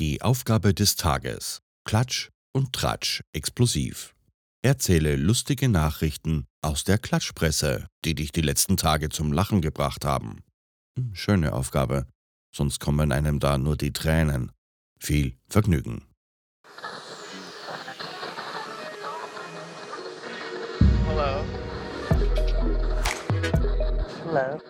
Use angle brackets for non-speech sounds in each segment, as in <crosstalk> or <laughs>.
Die Aufgabe des Tages. Klatsch und Tratsch explosiv. Erzähle lustige Nachrichten aus der Klatschpresse, die dich die letzten Tage zum Lachen gebracht haben. Hm, Schöne Aufgabe, sonst kommen einem da nur die Tränen. Viel Vergnügen. Hello. Hello.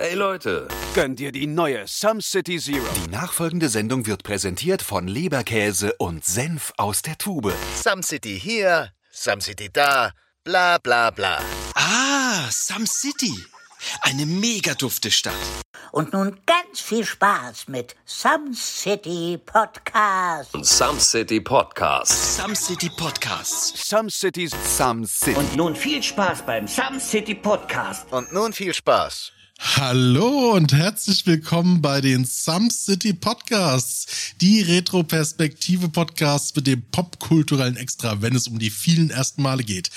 Hey Leute, Gönn dir die neue Some City Zero. die nachfolgende Sendung wird präsentiert von Leberkäse und Senf aus der Tube. Some City hier, Some City da, bla bla bla. Ah, Some City. Eine mega dufte Stadt. Und nun ganz viel Spaß mit Some City Podcast. Some City Podcast. Some City Podcasts. Some Cities. Some City. Und nun viel Spaß beim Some City Podcast. Und nun viel Spaß. Hallo und herzlich willkommen bei den Some City Podcasts, die Retroperspektive Podcasts mit dem popkulturellen Extra, wenn es um die vielen ersten Male geht.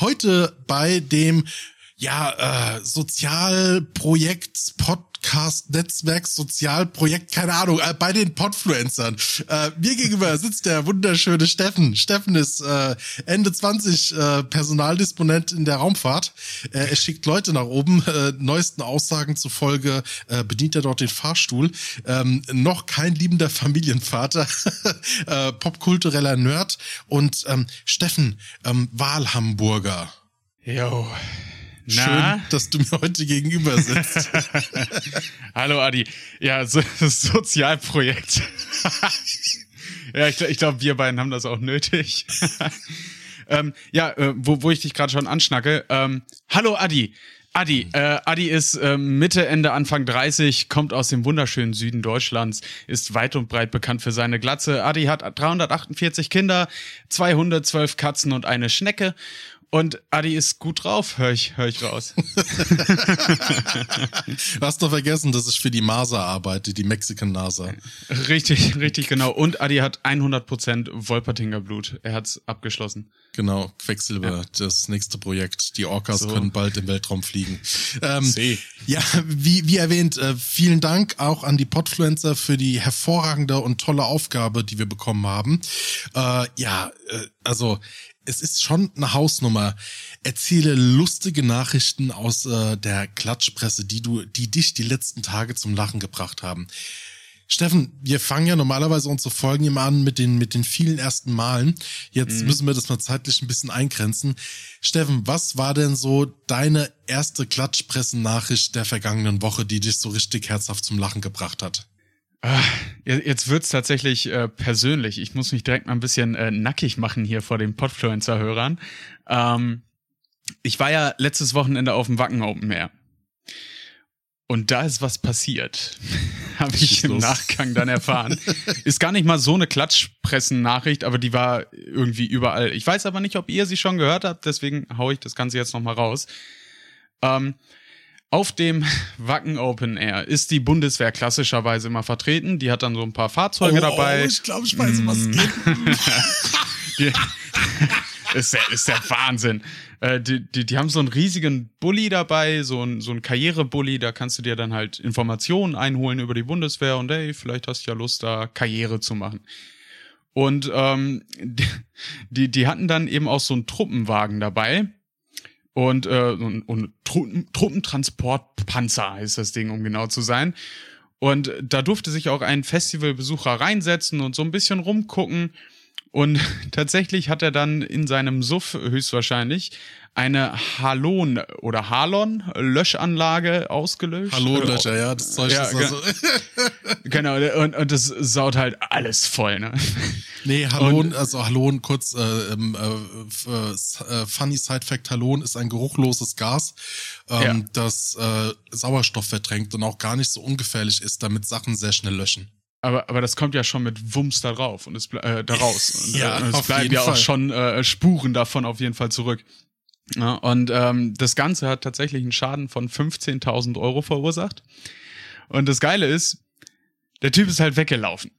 Heute bei dem ja, äh, Sozialprojekt, Podcast, Netzwerk, Sozialprojekt, keine Ahnung, äh, bei den Podfluencern. Äh, mir gegenüber sitzt der wunderschöne Steffen. Steffen ist äh, Ende 20 äh, Personaldisponent in der Raumfahrt. Äh, er schickt Leute nach oben. Äh, neuesten Aussagen zufolge bedient er dort den Fahrstuhl. Ähm, noch kein liebender Familienvater, <laughs> popkultureller Nerd und ähm, Steffen, ähm, Wahlhamburger. Jo. Schön, Na? dass du mir heute gegenüber sitzt. <laughs> Hallo Adi. Ja, so, <laughs> Sozialprojekt. <laughs> ja, ich, ich glaube, wir beiden haben das auch nötig. ähm, ja, äh, wo, wo ich dich gerade schon anschnacke. Ähm, hallo Adi. Adi, äh, Adi ist äh, Mitte, Ende, Anfang 30, kommt aus dem wunderschönen Süden Deutschlands, ist weit und breit bekannt für seine Glatze. Adi hat 348 Kinder, zwei Hunde, zwölf Katzen und eine Schnecke. Und Adi ist gut drauf, höre ich, hör ich raus. <laughs> Du hast doch vergessen, dass ich für die NASA arbeite, die Mexican NASA. Richtig, richtig genau. Und Adi hat 100% Wolpertinger Blut. Er hat's abgeschlossen. Genau, Quecksilber, das nächste Projekt. Die Orcas So. können bald im Weltraum fliegen. Ähm, ja, wie, wie erwähnt, äh, vielen Dank auch an die Podfluencer für die hervorragende und tolle Aufgabe, die wir bekommen haben. Äh, ja, äh, also es ist schon eine Hausnummer. Erzähle lustige Nachrichten aus äh, der Klatschpresse, die du, die dich die letzten Tage zum Lachen gebracht haben. Steffen, wir fangen ja normalerweise unsere Folgen immer an mit den, mit den vielen ersten Malen. Jetzt müssen wir das mal zeitlich ein bisschen eingrenzen. Steffen, was war denn so deine erste Klatschpressen-Nachricht der vergangenen Woche, die dich so richtig herzhaft zum Lachen gebracht hat? Je- Jetzt wird's tatsächlich äh, persönlich. Ich muss mich direkt mal ein bisschen äh, nackig machen hier vor den Podfluencer-Hörern. Ähm, ich war ja letztes Wochenende auf dem Wacken Open Air. Und da ist was passiert. <laughs> Habe ich im. Nachgang dann erfahren. <laughs> ist gar nicht mal so eine Klatschpressen-Nachricht, aber die war irgendwie überall. Ich weiß aber nicht, ob ihr sie schon gehört habt, deswegen hau ich das Ganze jetzt nochmal raus. Ähm, auf dem Wacken Open Air ist die Bundeswehr klassischerweise immer vertreten. Die hat dann so ein paar Fahrzeuge dabei. Oh, ich glaube, ich weiß, um was es geht. <laughs> Ist, der, ist der Wahnsinn. Äh, die, die, die haben so einen riesigen Bulli dabei, so ein, so ein Karrierebully, da kannst du dir dann halt Informationen einholen über die Bundeswehr und hey, vielleicht hast du ja Lust, da Karriere zu machen. Und ähm, <laughs> die, die hatten dann eben auch so einen Truppenwagen dabei. Und, äh, und, und Truppen, Truppentransportpanzer heißt das Ding, um genau zu sein. Und da durfte sich auch ein Festivalbesucher reinsetzen und so ein bisschen rumgucken. Und <laughs> tatsächlich hat er dann in seinem Suff höchstwahrscheinlich eine Halon oder Halon-Löschanlage ausgelöscht. Hallo, Löcher, ja, das Zeug Ja, ist also. <laughs> Genau, und, und das saut halt alles voll, ne? <laughs> Nee, Halon, Und- also Halon, kurz, äh, ähm, äh, äh, äh, funny side fact, Halon ist ein geruchloses Gas, ähm, Ja. das äh, Sauerstoff verdrängt und auch gar nicht so ungefährlich ist, damit Sachen sehr schnell löschen. Aber, aber das kommt ja schon mit Wumms da drauf und es äh, da raus. <laughs> Und, Ja, äh, es auf bleiben ja auch Fall. schon äh, Spuren davon auf jeden Fall zurück. Ja, und ähm, das Ganze hat tatsächlich einen Schaden von 15.000 Euro verursacht. Und das Geile ist, der Typ ist halt weggelaufen.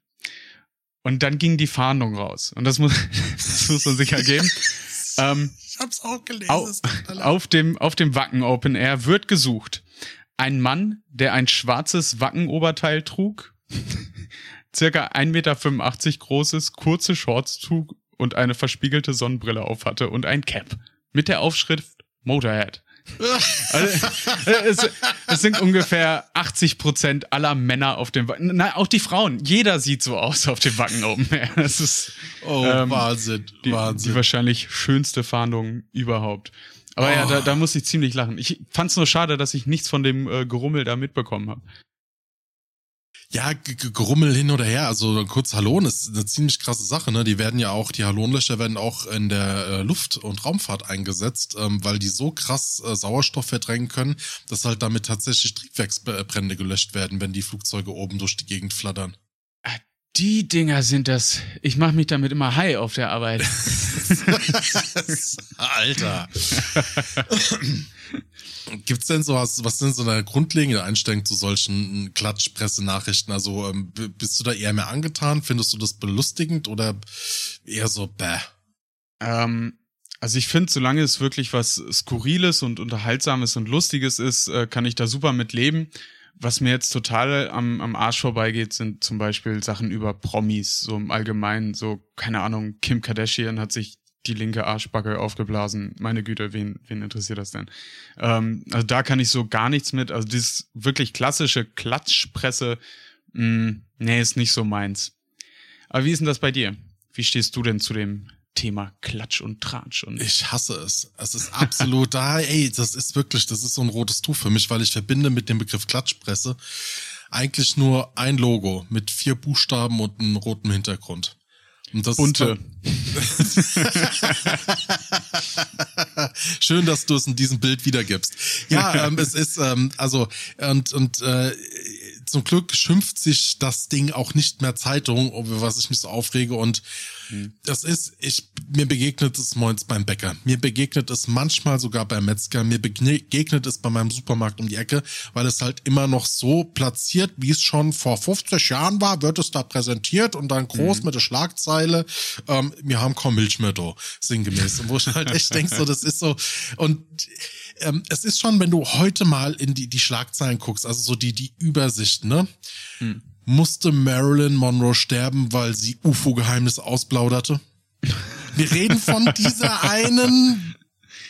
Und dann ging die Fahndung raus. Und das muss, <laughs> das muss man sicher geben. <laughs> ähm, Ich hab's auch gelesen. Au, es tut mir leid. auf dem, auf dem Wacken Open Air wird gesucht. Ein Mann, der ein schwarzes Wackenoberteil trug, <laughs> circa 1,85 Meter großes, kurze Shorts trug und eine verspiegelte Sonnenbrille aufhatte und ein Cap mit der Aufschrift Motorhead. Also, es, es sind ungefähr 80 Prozent aller Männer auf dem Wacken. Nein, auch die Frauen. Jeder sieht so aus auf dem Wacken Air. <laughs> Das ist Oh, ähm, Wahnsinn, die, Wahnsinn. die wahrscheinlich schönste Fahndung überhaupt. Aber ja, Oh. da, da muss ich ziemlich lachen. Ich fand's nur schade, dass ich nichts von dem äh, Gerummel da mitbekommen habe. Ja, Gerummel hin oder her. Also kurz Hallon ist eine ziemlich krasse Sache. Ne? Die werden ja auch, die Hallonlöcher werden auch in der äh, Luft- und Raumfahrt eingesetzt, ähm, weil die so krass äh, Sauerstoff verdrängen können, dass halt damit tatsächlich Triebwerksbrände gelöscht werden, wenn die Flugzeuge oben durch die Gegend flattern. Die Dinger sind das. Ich mache mich damit immer high auf der Arbeit. <laughs> <laughs> Alter. <laughs> Gibt's denn so was, was sind so eine grundlegende Einstellung zu solchen Klatschpresse-Nachrichten? Also ähm, bist du da eher mehr angetan? Findest du das belustigend oder eher so bäh? ähm, also ich finde, solange es wirklich was Skurriles und Unterhaltsames und Lustiges ist, äh, kann ich da super mit leben. Was mir jetzt total am, am Arsch vorbeigeht, sind zum Beispiel Sachen über Promis, so im Allgemeinen, so, keine Ahnung, Kim Kardashian hat sich die linke Arschbacke aufgeblasen. Meine Güte, wen, wen interessiert das denn? Ähm, also da kann ich so gar nichts mit. Also dieses wirklich klassische Klatschpresse, mh, nee, ist nicht so meins. Aber wie ist denn das bei dir? Wie stehst du denn zu dem Thema Klatsch und Tratsch? Und Ich hasse es. Es ist absolut da. Ey, das ist wirklich, das ist so ein rotes Tuch für mich, weil ich verbinde mit dem Begriff Klatschpresse eigentlich nur ein Logo mit vier Buchstaben und einem roten Hintergrund. Und das Bunte. <laughs> Schön, dass du es in diesem Bild wiedergibst. Ja, <laughs> ähm, es ist ähm, also und und äh, zum Glück schimpft sich das Ding auch nicht mehr Zeitung, über was ich mich so aufrege und das ist, ich, mir begegnet es moins beim Bäcker. Mir begegnet es manchmal sogar beim Metzger. Mir begegnet es bei meinem Supermarkt um die Ecke, weil es halt immer noch so platziert, wie es schon vor 50 Jahren war, wird es da präsentiert und dann groß mit der Schlagzeile, ähm, wir haben kaum Milch mehr da, sinngemäß. Und wo ich halt echt denke, so, das ist so, und ähm, es ist schon, wenn du heute mal in die, die Schlagzeilen guckst, also so die, die Übersicht, ne? Musste Marilyn Monroe sterben, weil sie UFO-Geheimnisse ausplauderte? Wir reden von <laughs> dieser einen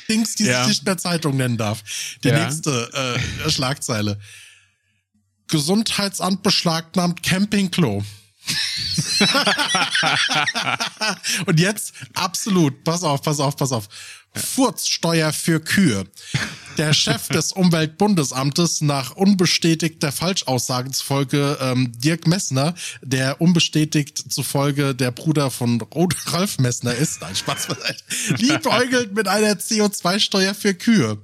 Dings, die Ja. sich nicht mehr Zeitung nennen darf. Die Ja. nächste äh, Schlagzeile. Gesundheitsamt beschlagnahmt Campingklo. <laughs> Und jetzt absolut, pass auf, pass auf, pass auf. Furzsteuer für Kühe. Der Chef <laughs> des Umweltbundesamtes nach unbestätigter Falschaussage zufolge ähm, Dirk Messner, der unbestätigt zufolge der Bruder von <laughs> Ralf Messner ist, nein, Spaß beiseite, liebäugelt mit einer CO2-Steuer für Kühe.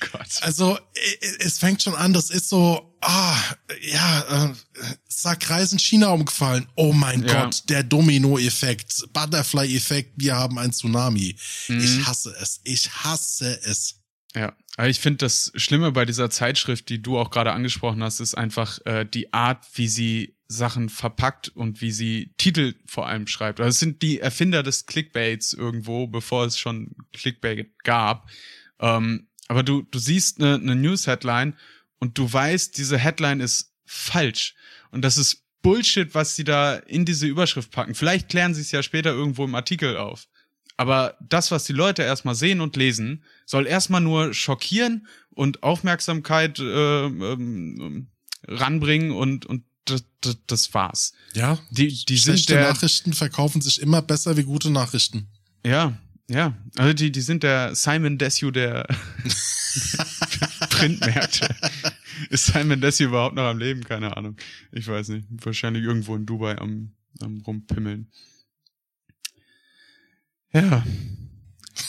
Gott. Also es fängt schon an, das ist so, ah, ja, äh, Sackreis in China umgefallen. Oh mein Ja. Gott, der Domino-Effekt, Butterfly-Effekt, wir haben ein Tsunami. Mhm. Ich hasse es, ich hasse es. Ja, aber ich finde das Schlimme bei dieser Zeitschrift, die du auch gerade angesprochen hast, ist einfach äh, die Art, wie sie Sachen verpackt und wie sie Titel vor allem schreibt. Also es sind die Erfinder des Clickbaits irgendwo, bevor es schon Clickbait gab. Ähm, aber du, du siehst eine, eine News-Headline und du weißt, diese Headline ist falsch. Und das ist Bullshit, was sie da in diese Überschrift packen. Vielleicht klären sie es ja später irgendwo im Artikel auf. Aber das, was die Leute erstmal sehen und lesen, soll erstmal nur schockieren und Aufmerksamkeit äh, ähm, ranbringen und, und das, das, das war's. Ja, Die, die sind schlechte der, Nachrichten verkaufen sich immer besser wie gute Nachrichten. ja, ja, also die, die sind der Simon Desue der <laughs> Printmärkte. Ist Simon Desue überhaupt noch am Leben? Keine Ahnung. Ich weiß nicht. Wahrscheinlich irgendwo in Dubai am, am rumpimmeln. Ja.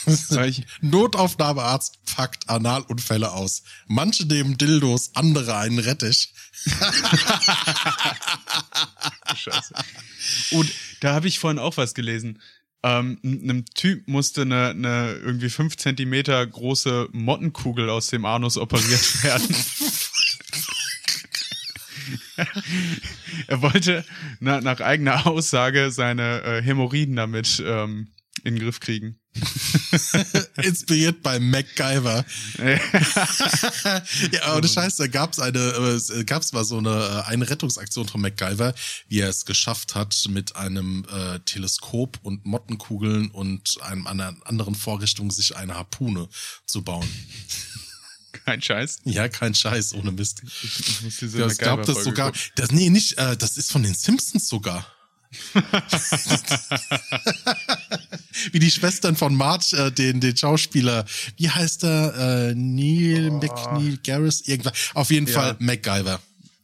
<laughs> Notaufnahmearzt packt Analunfälle aus. Manche nehmen Dildos, andere einen Rettich. <laughs> Scheiße. Und da habe ich vorhin auch was gelesen. Ähm, einem Typ musste eine, eine irgendwie fünf Zentimeter große Mottenkugel aus dem Anus operiert <laughs> werden. <laughs> er wollte na, nach eigener Aussage seine äh, Hämorrhoiden damit ähm, in den Griff kriegen. <laughs> Inspiriert bei MacGyver. <laughs> ja, ohne Scheiß, da gab's eine, äh, gab's mal so eine, äh, eine Rettungsaktion von MacGyver, wie er es geschafft hat, mit einem äh, Teleskop und Mottenkugeln und einem einer anderen Vorrichtung sich eine Harpune zu bauen. Kein Scheiß? Ja, kein Scheiß, ohne Mist. Ich, ich muss diese Ja, ich glaube, das sogar, das, nee, nicht, äh, das ist von den Simpsons sogar. <laughs> Wie die Schwestern von Marge, äh, den, den Schauspieler, wie heißt er? Äh, Neil Oh. McNeil Garris? Irgendwas. Auf jeden Ja. Fall MacGyver.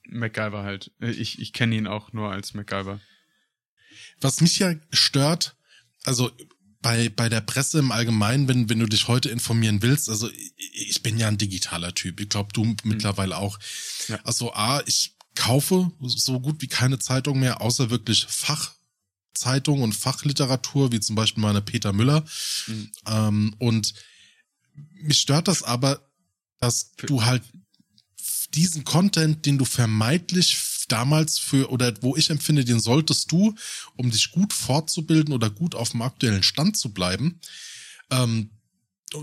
MacGyver halt. Ich, ich kenne ihn auch nur als MacGyver. Was mich ja stört, also bei, bei der Presse im Allgemeinen, wenn, wenn du dich heute informieren willst, also ich, bin ja ein digitaler Typ. Ich glaube, du mittlerweile auch. Ja. Also A, ich kaufe so gut wie keine Zeitung mehr, außer wirklich Fachzeitungen und Fachliteratur, wie zum Beispiel meine Peter Müller. Mhm. Ähm, und mich stört das aber, dass du halt diesen Content, den du vermeintlich damals für oder wo ich empfinde, den solltest du, um dich gut fortzubilden oder gut auf dem aktuellen Stand zu bleiben, ähm,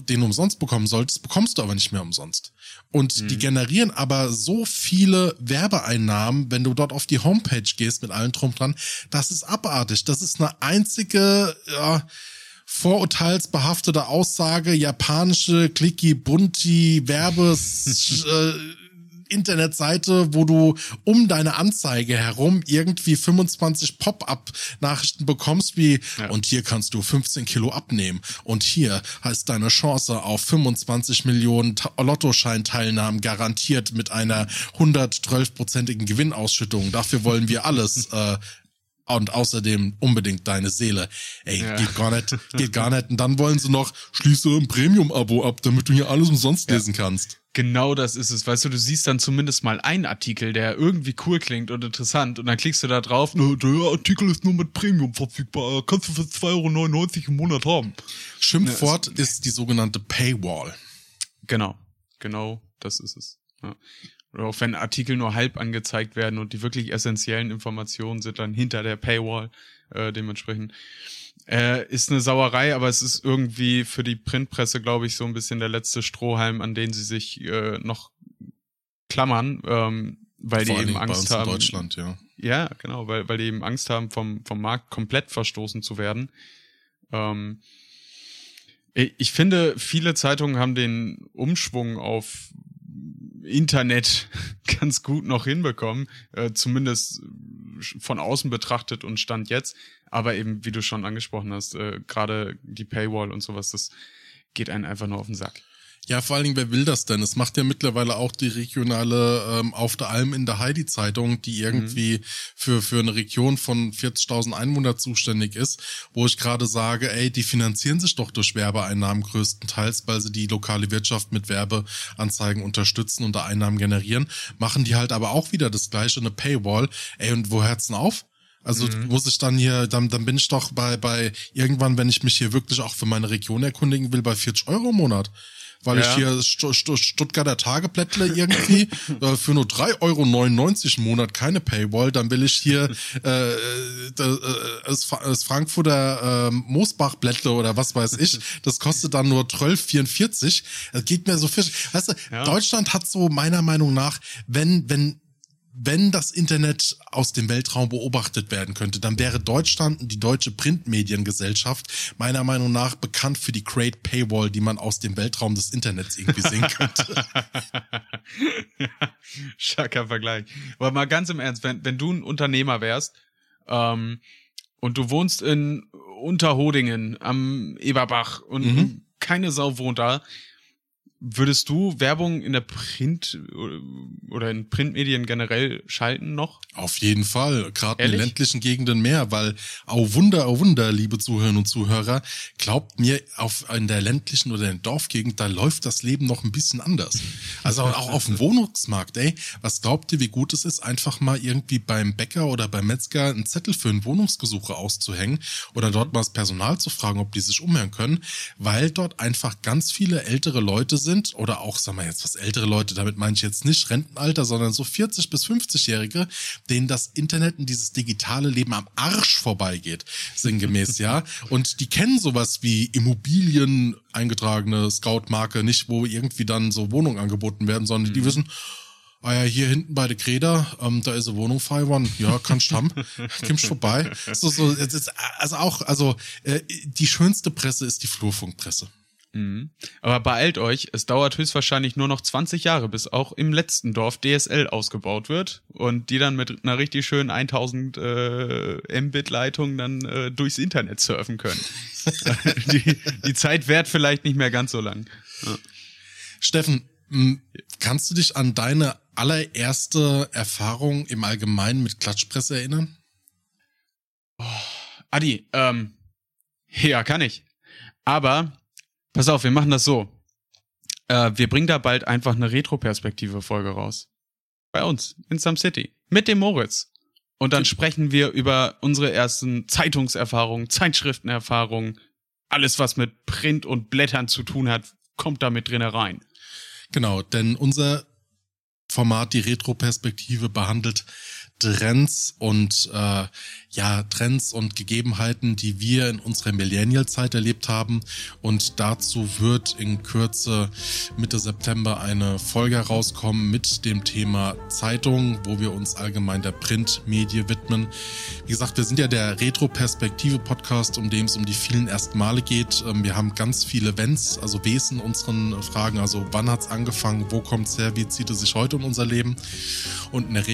den du umsonst bekommen solltest, bekommst du aber nicht mehr umsonst. Und die generieren aber so viele Werbeeinnahmen, wenn du dort auf die Homepage gehst mit allen drum dran, das ist abartig. Das ist eine einzige, ja, vorurteilsbehaftete Aussage, japanische Clicky Bunti Werbes <laughs> äh, Internetseite, wo du um deine Anzeige herum irgendwie 25 Pop-up-Nachrichten bekommst, wie und hier kannst du 15 Kilo abnehmen und hier hast deine Chance auf 25 Millionen Lottoscheinteilnahmen garantiert mit einer 112-prozentigen Gewinnausschüttung. Dafür wollen wir alles. <laughs> Äh, und außerdem unbedingt deine Seele. Ey, Ja. geht gar nicht, <laughs> geht gar nicht. Und dann wollen sie noch, schließe ein Premium-Abo ab, damit du hier alles umsonst lesen kannst. Genau das ist es. Weißt du, du siehst dann zumindest mal einen Artikel, der irgendwie cool klingt und interessant und dann klickst du da drauf, "Nö, der Artikel ist nur mit Premium verfügbar, kannst du für 2,99 Euro im Monat haben. Schimpfwort ist die sogenannte Paywall. Genau, genau, das ist es. Ja. Oder auch wenn Artikel nur halb angezeigt werden und die wirklich essentiellen Informationen sind dann hinter der Paywall äh, dementsprechend. Äh, ist eine Sauerei, aber es ist irgendwie für die Printpresse, glaube ich, so ein bisschen der letzte Strohhalm, an den sie sich äh, noch klammern, ähm, weil Vor die eben Angst haben. in Deutschland, ja. Ja, genau, weil, weil die eben Angst haben, vom, vom Markt komplett verstoßen zu werden. Ähm, ich ich finde, viele Zeitungen haben den Umschwung auf Internet <laughs> ganz gut noch hinbekommen, äh, zumindest von außen betrachtet und Stand jetzt. Aber eben, wie du schon angesprochen hast, äh, gerade die Paywall und sowas, das geht einen einfach nur auf den Sack. Ja, vor allen Dingen, wer will das denn? Es macht ja mittlerweile auch die regionale ähm, Auf der Alm in der Heidi Zeitung, die irgendwie für, für eine Region von 40.000 Einwohner zuständig ist, wo ich gerade sage, ey, die finanzieren sich doch durch Werbeeinnahmen größtenteils, weil sie die lokale Wirtschaft mit Werbeanzeigen unterstützen und da Einnahmen generieren, machen die halt aber auch wieder das gleiche, eine Paywall. Ey, und wo hört's denn auf? Also muss ich dann hier, dann, dann bin ich doch bei, bei irgendwann, wenn ich mich hier wirklich auch für meine Region erkundigen will, bei 40 Euro im Monat. Weil ich Ja. hier Stu- Stu- Stuttgarter Tageblättle irgendwie <laughs> äh, für nur 3,99 Euro im Monat keine Paywall, dann will ich hier äh, äh, das, äh, das das Frankfurter äh, Moosbachblättle oder was weiß ich, das kostet dann nur 12,44. Das geht mir so fisch. Weißt du, Ja. Deutschland hat so meiner Meinung nach, wenn, wenn wenn das Internet aus dem Weltraum beobachtet werden könnte, dann wäre Deutschland und die deutsche Printmediengesellschaft meiner Meinung nach bekannt für die Great Paywall, die man aus dem Weltraum des Internets irgendwie sehen könnte. <laughs> Starker Vergleich. Aber mal ganz im Ernst, wenn, wenn du ein Unternehmer wärst ähm, und du wohnst in Unterhodingen am Eberbach und Mhm. keine Sau wohnt da, würdest du Werbung in der Print oder in Printmedien generell schalten noch? Auf jeden Fall, gerade in ländlichen Gegenden mehr, weil au Wunder, au Wunder, liebe Zuhörerinnen und Zuhörer, glaubt mir, auf in der ländlichen oder in der Dorfgegend, da läuft das Leben noch ein bisschen anders. Also auch auf dem Wohnungsmarkt, ey, was glaubt ihr, wie gut es ist, einfach mal irgendwie beim Bäcker oder beim Metzger einen Zettel für einen Wohnungsgesuche auszuhängen oder dort mal das Personal zu fragen, ob die sich umhören können, weil dort einfach ganz viele ältere Leute sind oder auch, sagen wir jetzt was ältere Leute, damit meine ich jetzt nicht Rentenalter, sondern so 40 bis 50-Jährige, denen das Internet und dieses digitale Leben am Arsch vorbeigeht, sinngemäß, ja. <laughs> Und die kennen sowas wie Immobilien, eingetragene Scout-Marke, nicht wo irgendwie dann so Wohnungen angeboten werden, sondern die mhm. wissen, ah ja, hier hinten bei der Greda, ähm, da ist eine Wohnung frei geworden. Ja, kannst du haben. <laughs> Kommst vorbei. So, so, ist, also auch, also äh, die schönste Presse ist die Flurfunkpresse. Mhm. Aber beeilt euch, es dauert höchstwahrscheinlich nur noch 20 Jahre, bis auch im letzten Dorf DSL ausgebaut wird und die dann mit einer richtig schönen 1000 äh, Mbit-Leitung dann äh, durchs Internet surfen können. <laughs> die, die Zeit währt vielleicht nicht mehr ganz so lang. Ja. Steffen, kannst du dich an deine allererste Erfahrung im Allgemeinen mit Klatschpresse erinnern? Oh, Adi, ähm, ja, kann ich. Aber Pass auf, wir machen das so. Äh, wir bringen da bald einfach eine Retro-Perspektive-Folge raus. Bei uns, in Some City. Mit dem Moritz. Und dann sprechen wir über unsere ersten Zeitungserfahrungen, Zeitschriftenerfahrungen. Alles, was mit Print und Blättern zu tun hat, kommt da mit drin herein. Genau, denn unser Format, die Retro-Perspektive, behandelt Trends und äh, ja Trends und Gegebenheiten, die wir in unserer Millennial-Zeit erlebt haben. Und dazu wird in Kürze Mitte September eine Folge herauskommen mit dem Thema Zeitung, wo wir uns allgemein der Printmedie widmen. Wie gesagt, wir sind ja der Retro-Perspektive-Podcast, um dem es um die vielen ersten Male geht. Ähm, wir haben ganz viele Events, also Wesen unseren Fragen. Also wann hat's angefangen? Wo kommt's her? Wie zieht es sich heute in unser Leben? Und in der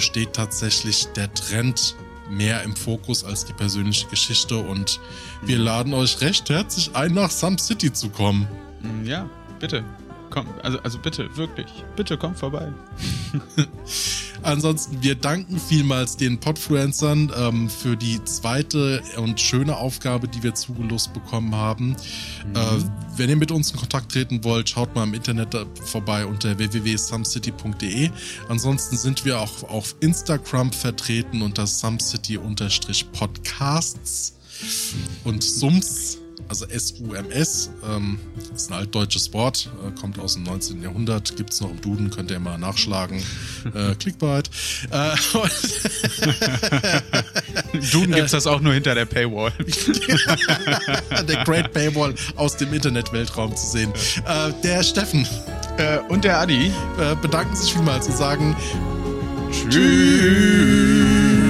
Steht tatsächlich der Trend mehr im Fokus als die persönliche Geschichte und wir laden euch recht herzlich ein, nach Some City zu kommen. Mm, ja, bitte. Komm, also, also bitte, wirklich. Bitte komm vorbei. <laughs> Ansonsten, wir danken vielmals den Podfluencern ähm, für die zweite und schöne Aufgabe, die wir zugelost bekommen haben. Mhm. Äh, wenn ihr mit uns in Kontakt treten wollt, schaut mal im Internet vorbei unter www.sumcity.de. Ansonsten sind wir auch auf Instagram vertreten unter sumcity-podcasts und Sums also SUMS, ähm, ist ein altdeutsches Wort, äh, kommt aus dem 19. Jahrhundert, gibt es noch im Duden, könnt ihr mal nachschlagen. <laughs> äh, Clickbait. Äh, <laughs> Duden gibt es das auch nur hinter der Paywall. <laughs> der Great Paywall aus dem Internetweltraum zu sehen. Äh, der Steffen äh, und der Adi äh, bedanken sich vielmals und sagen Tschüss.